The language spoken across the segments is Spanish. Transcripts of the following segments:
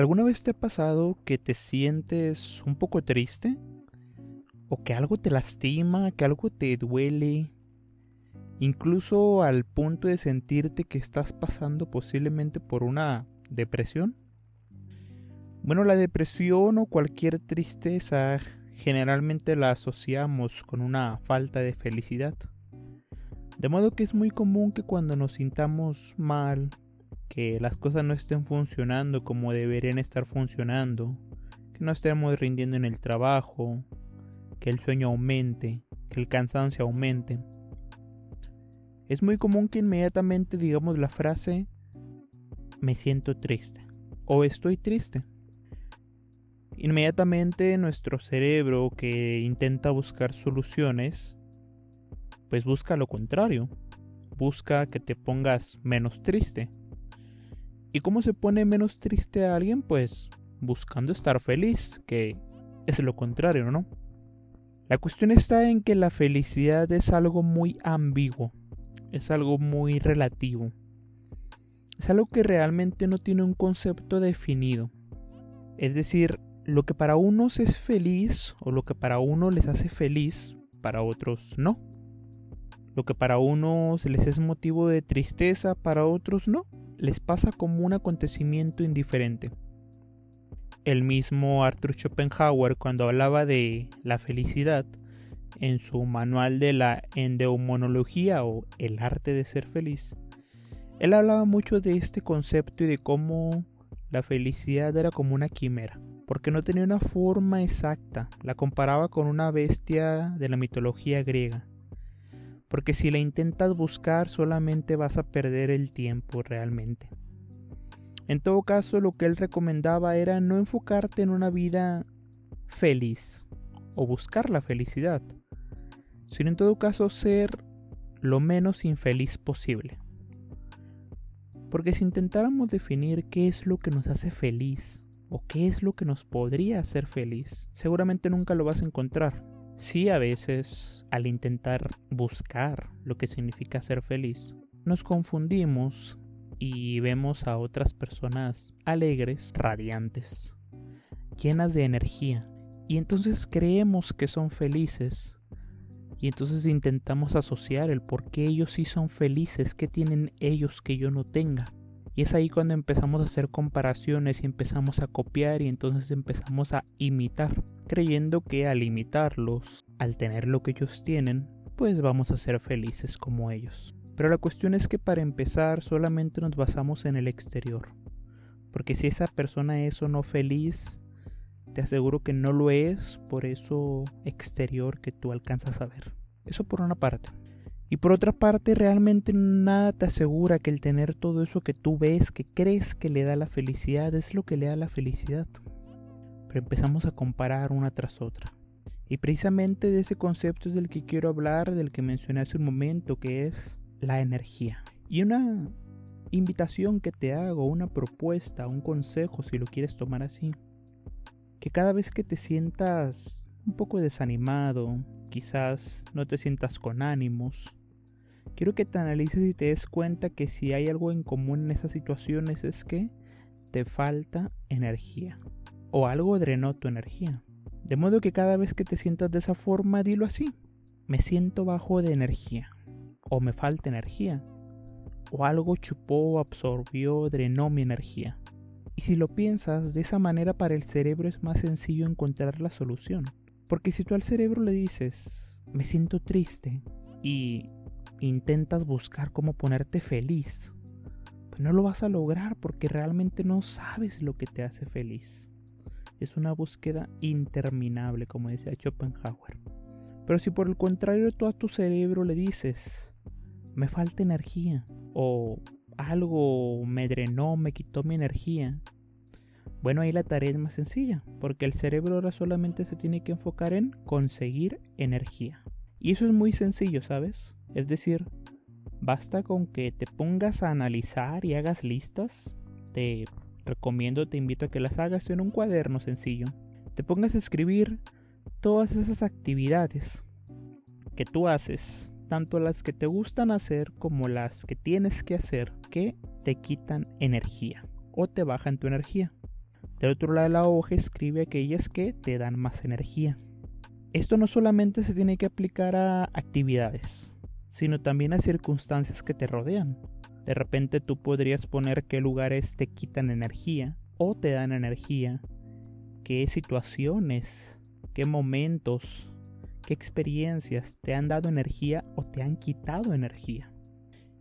¿Alguna vez te ha pasado que te sientes un poco triste? ¿O que algo te lastima, que algo te duele? Incluso al punto de sentirte que estás pasando posiblemente por una depresión. Bueno, la depresión o cualquier tristeza generalmente la asociamos con una falta de felicidad. De modo que es muy común que cuando nos sintamos mal, que las cosas no estén funcionando como deberían estar funcionando, que no estemos rindiendo en el trabajo, que el sueño aumente, que el cansancio aumente. Es muy común que inmediatamente digamos la frase me siento triste o estoy triste. Inmediatamente nuestro cerebro que intenta buscar soluciones, pues busca lo contrario, busca que te pongas menos triste ¿Y cómo se pone menos triste a alguien? Pues buscando estar feliz, que es lo contrario, ¿no? La cuestión está en que la felicidad es algo muy ambiguo, es algo muy relativo, es algo que realmente no tiene un concepto definido. Es decir, lo que para unos es feliz o lo que para uno les hace feliz, para otros no. Lo que para unos les es motivo de tristeza, para otros no les pasa como un acontecimiento indiferente. El mismo Arthur Schopenhauer cuando hablaba de la felicidad en su manual de la endeumonología o el arte de ser feliz, él hablaba mucho de este concepto y de cómo la felicidad era como una quimera, porque no tenía una forma exacta, la comparaba con una bestia de la mitología griega, porque si la intentas buscar solamente vas a perder el tiempo realmente. En todo caso, lo que él recomendaba era no enfocarte en una vida feliz o buscar la felicidad, sino en todo caso ser lo menos infeliz posible. Porque si intentáramos definir qué es lo que nos hace feliz o qué es lo que nos podría hacer feliz, seguramente nunca lo vas a encontrar. Sí, a veces, al intentar buscar lo que significa ser feliz, nos confundimos y vemos a otras personas alegres, radiantes, llenas de energía. Y entonces creemos que son felices. Y entonces intentamos asociar el por qué ellos sí son felices, qué tienen ellos que yo no tenga. Y es ahí cuando empezamos a hacer comparaciones y empezamos a copiar y entonces empezamos a imitar, creyendo que al imitarlos, al tener lo que ellos tienen, pues vamos a ser felices como ellos. Pero la cuestión es que para empezar solamente nos basamos en el exterior. Porque si esa persona es o no feliz, te aseguro que no lo es por eso exterior que tú alcanzas a ver. Eso por una parte. Y por otra parte, realmente nada te asegura que el tener todo eso que tú ves, que crees que le da la felicidad, es lo que le da la felicidad. Pero empezamos a comparar una tras otra. Y precisamente de ese concepto es del que quiero hablar, del que mencioné hace un momento, que es la energía. Y una invitación que te hago, una propuesta, un consejo, si lo quieres tomar así, que cada vez que te sientas un poco desanimado, quizás no te sientas con ánimos, Quiero que te analices y te des cuenta que si hay algo en común en esas situaciones es que te falta energía o algo drenó tu energía. De modo que cada vez que te sientas de esa forma, dilo así. Me siento bajo de energía o me falta energía o algo chupó, absorbió, drenó mi energía. Y si lo piensas de esa manera para el cerebro es más sencillo encontrar la solución. Porque si tú al cerebro le dices, me siento triste y intentas buscar cómo ponerte feliz, pues no lo vas a lograr porque realmente no sabes lo que te hace feliz. Es una búsqueda interminable, como decía Schopenhauer. Pero si por el contrario tú a tu cerebro le dices, me falta energía, o algo me drenó, me quitó mi energía, bueno, ahí la tarea es más sencilla, porque el cerebro ahora solamente se tiene que enfocar en conseguir energía. Y eso es muy sencillo, ¿sabes? Es decir, basta con que te pongas a analizar y hagas listas. Te recomiendo, te invito a que las hagas en un cuaderno sencillo. Te pongas a escribir todas esas actividades que tú haces, tanto las que te gustan hacer como las que tienes que hacer, que te quitan energía o te bajan tu energía. Del otro lado de la hoja escribe aquellas que te dan más energía. Esto no solamente se tiene que aplicar a actividades, sino también a circunstancias que te rodean. De repente tú podrías poner qué lugares te quitan energía o te dan energía, qué situaciones, qué momentos, qué experiencias te han dado energía o te han quitado energía.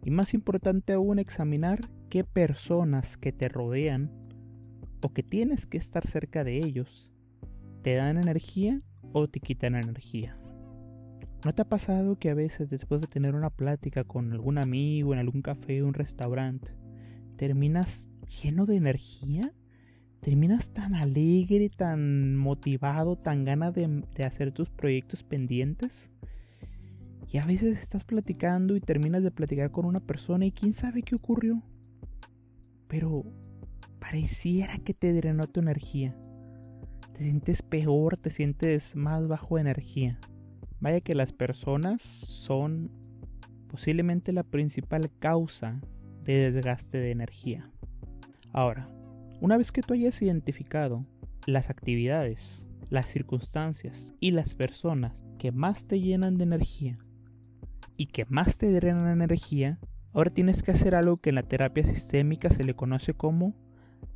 Y más importante aún, examinar qué personas que te rodean o que tienes que estar cerca de ellos te dan energía o te quitan energía. ¿No te ha pasado que a veces después de tener una plática con algún amigo en algún café o un restaurante, terminas lleno de energía? ¿Terminas tan alegre, tan motivado, tan gana de, de hacer tus proyectos pendientes? Y a veces estás platicando y terminas de platicar con una persona y quién sabe qué ocurrió. Pero pareciera que te drenó tu energía. Te sientes peor, te sientes más bajo de energía. Vaya que las personas son posiblemente la principal causa de desgaste de energía. Ahora, una vez que tú hayas identificado las actividades, las circunstancias y las personas que más te llenan de energía y que más te drenan energía, ahora tienes que hacer algo que en la terapia sistémica se le conoce como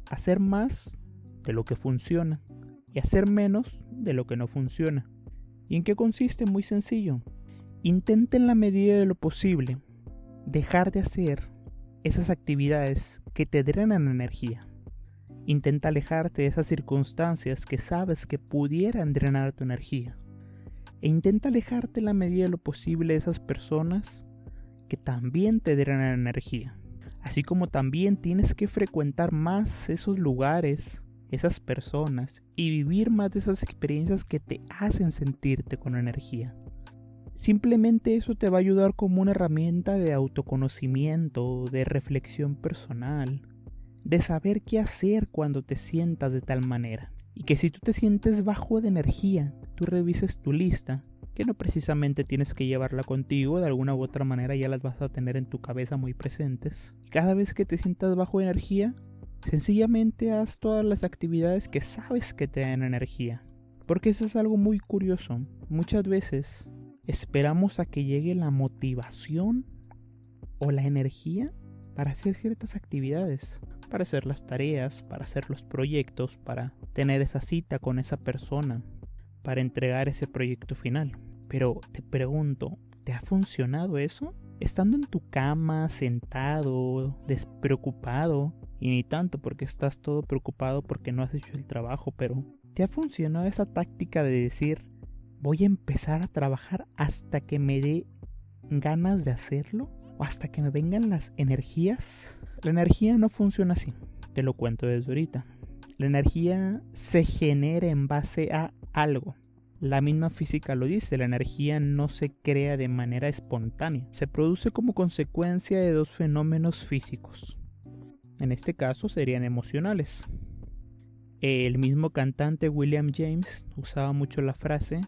hacer más de lo que funciona y hacer menos de lo que no funciona. ¿Y en qué consiste? Muy sencillo. Intenta en la medida de lo posible dejar de hacer esas actividades que te drenan energía. Intenta alejarte de esas circunstancias que sabes que pudieran drenar tu energía. E intenta alejarte en la medida de lo posible de esas personas que también te drenan energía. Así como también tienes que frecuentar más esos lugares esas personas y vivir más de esas experiencias que te hacen sentirte con energía. Simplemente eso te va a ayudar como una herramienta de autoconocimiento, de reflexión personal, de saber qué hacer cuando te sientas de tal manera. Y que si tú te sientes bajo de energía, tú revises tu lista, que no precisamente tienes que llevarla contigo, de alguna u otra manera ya las vas a tener en tu cabeza muy presentes. Cada vez que te sientas bajo de energía, Sencillamente haz todas las actividades que sabes que te dan energía. Porque eso es algo muy curioso. Muchas veces esperamos a que llegue la motivación o la energía para hacer ciertas actividades, para hacer las tareas, para hacer los proyectos, para tener esa cita con esa persona, para entregar ese proyecto final. Pero te pregunto, ¿te ha funcionado eso? Estando en tu cama, sentado, despreocupado, y ni tanto porque estás todo preocupado porque no has hecho el trabajo, pero ¿te ha funcionado esa táctica de decir voy a empezar a trabajar hasta que me dé ganas de hacerlo? ¿O hasta que me vengan las energías? La energía no funciona así, te lo cuento desde ahorita. La energía se genera en base a algo. La misma física lo dice, la energía no se crea de manera espontánea, se produce como consecuencia de dos fenómenos físicos. En este caso serían emocionales. El mismo cantante William James usaba mucho la frase,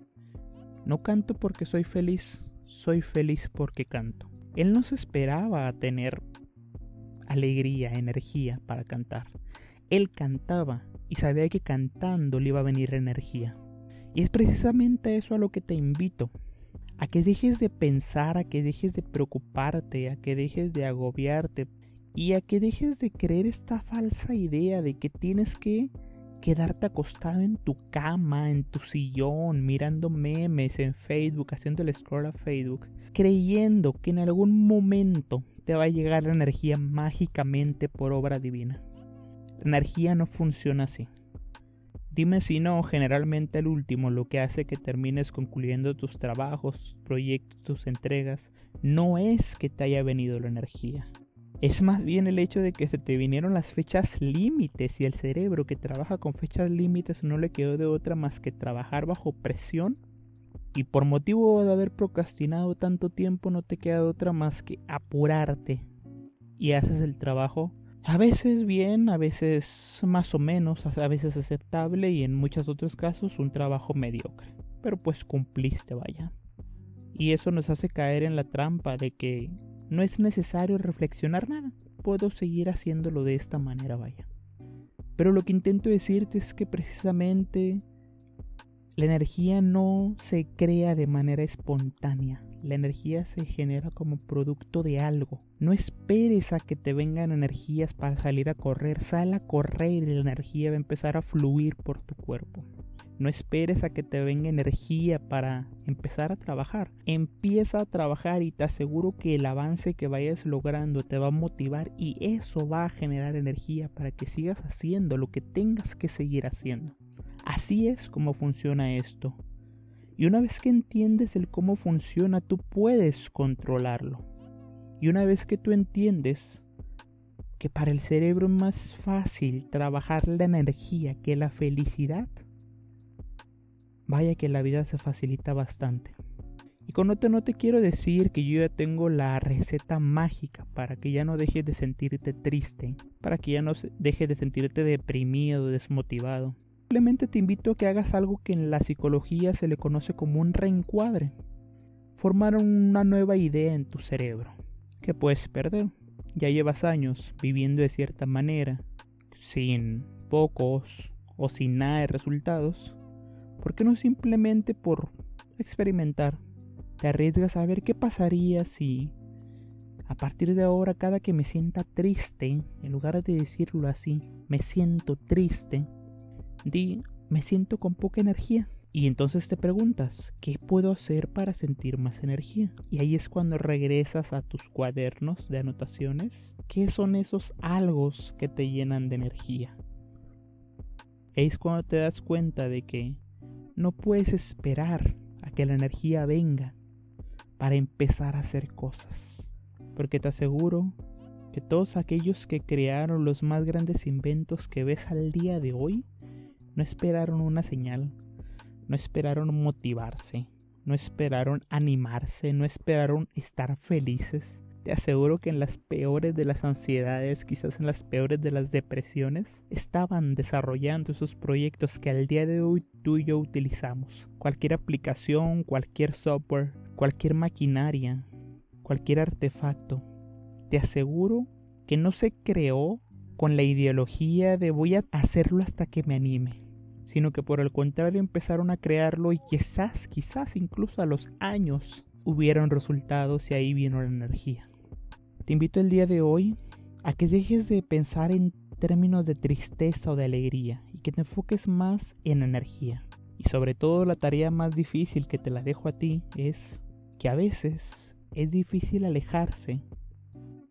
no canto porque soy feliz, soy feliz porque canto. Él no se esperaba a tener alegría, energía para cantar. Él cantaba y sabía que cantando le iba a venir energía. Y es precisamente eso a lo que te invito. A que dejes de pensar, a que dejes de preocuparte, a que dejes de agobiarte y a que dejes de creer esta falsa idea de que tienes que quedarte acostado en tu cama, en tu sillón, mirando memes en Facebook, haciendo el scroll a Facebook, creyendo que en algún momento te va a llegar la energía mágicamente por obra divina. La energía no funciona así. Dime si no, generalmente el último, lo que hace que termines concluyendo tus trabajos, proyectos, tus entregas, no es que te haya venido la energía, es más bien el hecho de que se te vinieron las fechas límites y el cerebro que trabaja con fechas límites no le quedó de otra más que trabajar bajo presión y por motivo de haber procrastinado tanto tiempo no te queda de otra más que apurarte y haces el trabajo a veces bien, a veces más o menos, a veces aceptable y en muchos otros casos un trabajo mediocre. Pero pues cumpliste, vaya. Y eso nos hace caer en la trampa de que no es necesario reflexionar nada. Puedo seguir haciéndolo de esta manera, vaya. Pero lo que intento decirte es que precisamente la energía no se crea de manera espontánea. La energía se genera como producto de algo. No esperes a que te vengan energías para salir a correr. Sal a correr y la energía va a empezar a fluir por tu cuerpo. No esperes a que te venga energía para empezar a trabajar. Empieza a trabajar y te aseguro que el avance que vayas logrando te va a motivar y eso va a generar energía para que sigas haciendo lo que tengas que seguir haciendo. Así es como funciona esto. Y una vez que entiendes el cómo funciona, tú puedes controlarlo. Y una vez que tú entiendes que para el cerebro es más fácil trabajar la energía que la felicidad, vaya que la vida se facilita bastante. Y con esto no te quiero decir que yo ya tengo la receta mágica para que ya no dejes de sentirte triste, para que ya no dejes de sentirte deprimido, desmotivado. Simplemente te invito a que hagas algo que en la psicología se le conoce como un reencuadre. Formar una nueva idea en tu cerebro. Que puedes perder. Ya llevas años viviendo de cierta manera, sin pocos o sin nada de resultados. ¿Por qué no simplemente por experimentar? Te arriesgas a ver qué pasaría si a partir de ahora cada que me sienta triste, en lugar de decirlo así, me siento triste, di, me siento con poca energía. Y entonces te preguntas, ¿qué puedo hacer para sentir más energía? Y ahí es cuando regresas a tus cuadernos de anotaciones. ¿Qué son esos algos que te llenan de energía? Es cuando te das cuenta de que no puedes esperar a que la energía venga para empezar a hacer cosas. Porque te aseguro que todos aquellos que crearon los más grandes inventos que ves al día de hoy no esperaron una señal, no esperaron motivarse, no esperaron animarse, no esperaron estar felices. Te aseguro que en las peores de las ansiedades, quizás en las peores de las depresiones, estaban desarrollando esos proyectos que al día de hoy tú y yo utilizamos. Cualquier aplicación, cualquier software, cualquier maquinaria, cualquier artefacto. Te aseguro que no se creó con la ideología de voy a hacerlo hasta que me anime sino que por el contrario empezaron a crearlo y quizás, quizás incluso a los años hubieron resultados y ahí vino la energía. Te invito el día de hoy a que dejes de pensar en términos de tristeza o de alegría y que te enfoques más en energía. Y sobre todo la tarea más difícil que te la dejo a ti es que a veces es difícil alejarse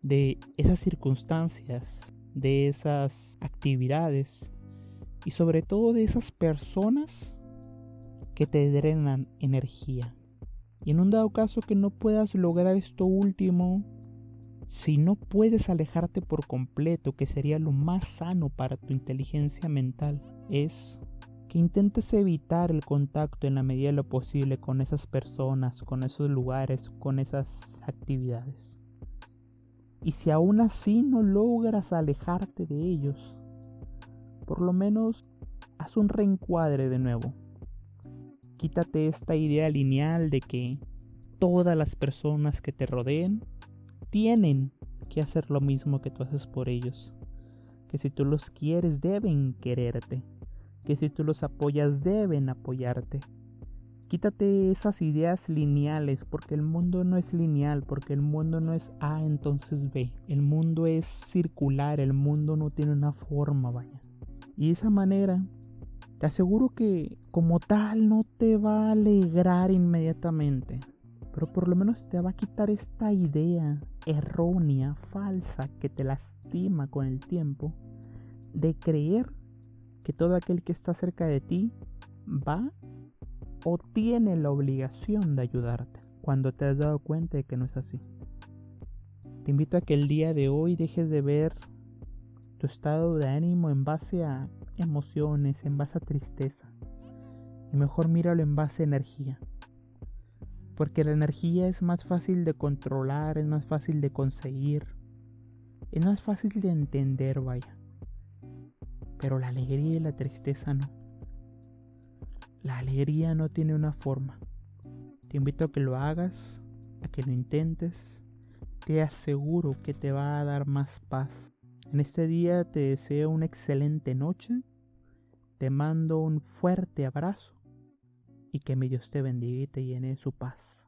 de esas circunstancias, de esas actividades y sobre todo de esas personas que te drenan energía. Y en un dado caso que no puedas lograr esto último, si no puedes alejarte por completo, que sería lo más sano para tu inteligencia mental, es que intentes evitar el contacto en la medida de lo posible con esas personas, con esos lugares, con esas actividades. Y si aún así no logras alejarte de ellos, por lo menos haz un reencuadre de nuevo. Quítate esta idea lineal de que todas las personas que te rodeen tienen que hacer lo mismo que tú haces por ellos. Que si tú los quieres deben quererte. Que si tú los apoyas deben apoyarte. Quítate esas ideas lineales porque el mundo no es lineal, porque el mundo no es A entonces B. El mundo es circular, el mundo no tiene una forma, vaya. Y esa manera, te aseguro que como tal no te va a alegrar inmediatamente, pero por lo menos te va a quitar esta idea errónea, falsa, que te lastima con el tiempo, de creer que todo aquel que está cerca de ti va o tiene la obligación de ayudarte, cuando te has dado cuenta de que no es así. Te invito a que el día de hoy dejes de ver estado de ánimo en base a emociones, en base a tristeza. Y mejor míralo en base a energía. Porque la energía es más fácil de controlar, es más fácil de conseguir, es más fácil de entender, vaya. Pero la alegría y la tristeza no. La alegría no tiene una forma. Te invito a que lo hagas, a que lo intentes. Te aseguro que te va a dar más paz En este día te deseo una excelente noche, te mando un fuerte abrazo y que mi Dios te bendiga y te llene de su paz.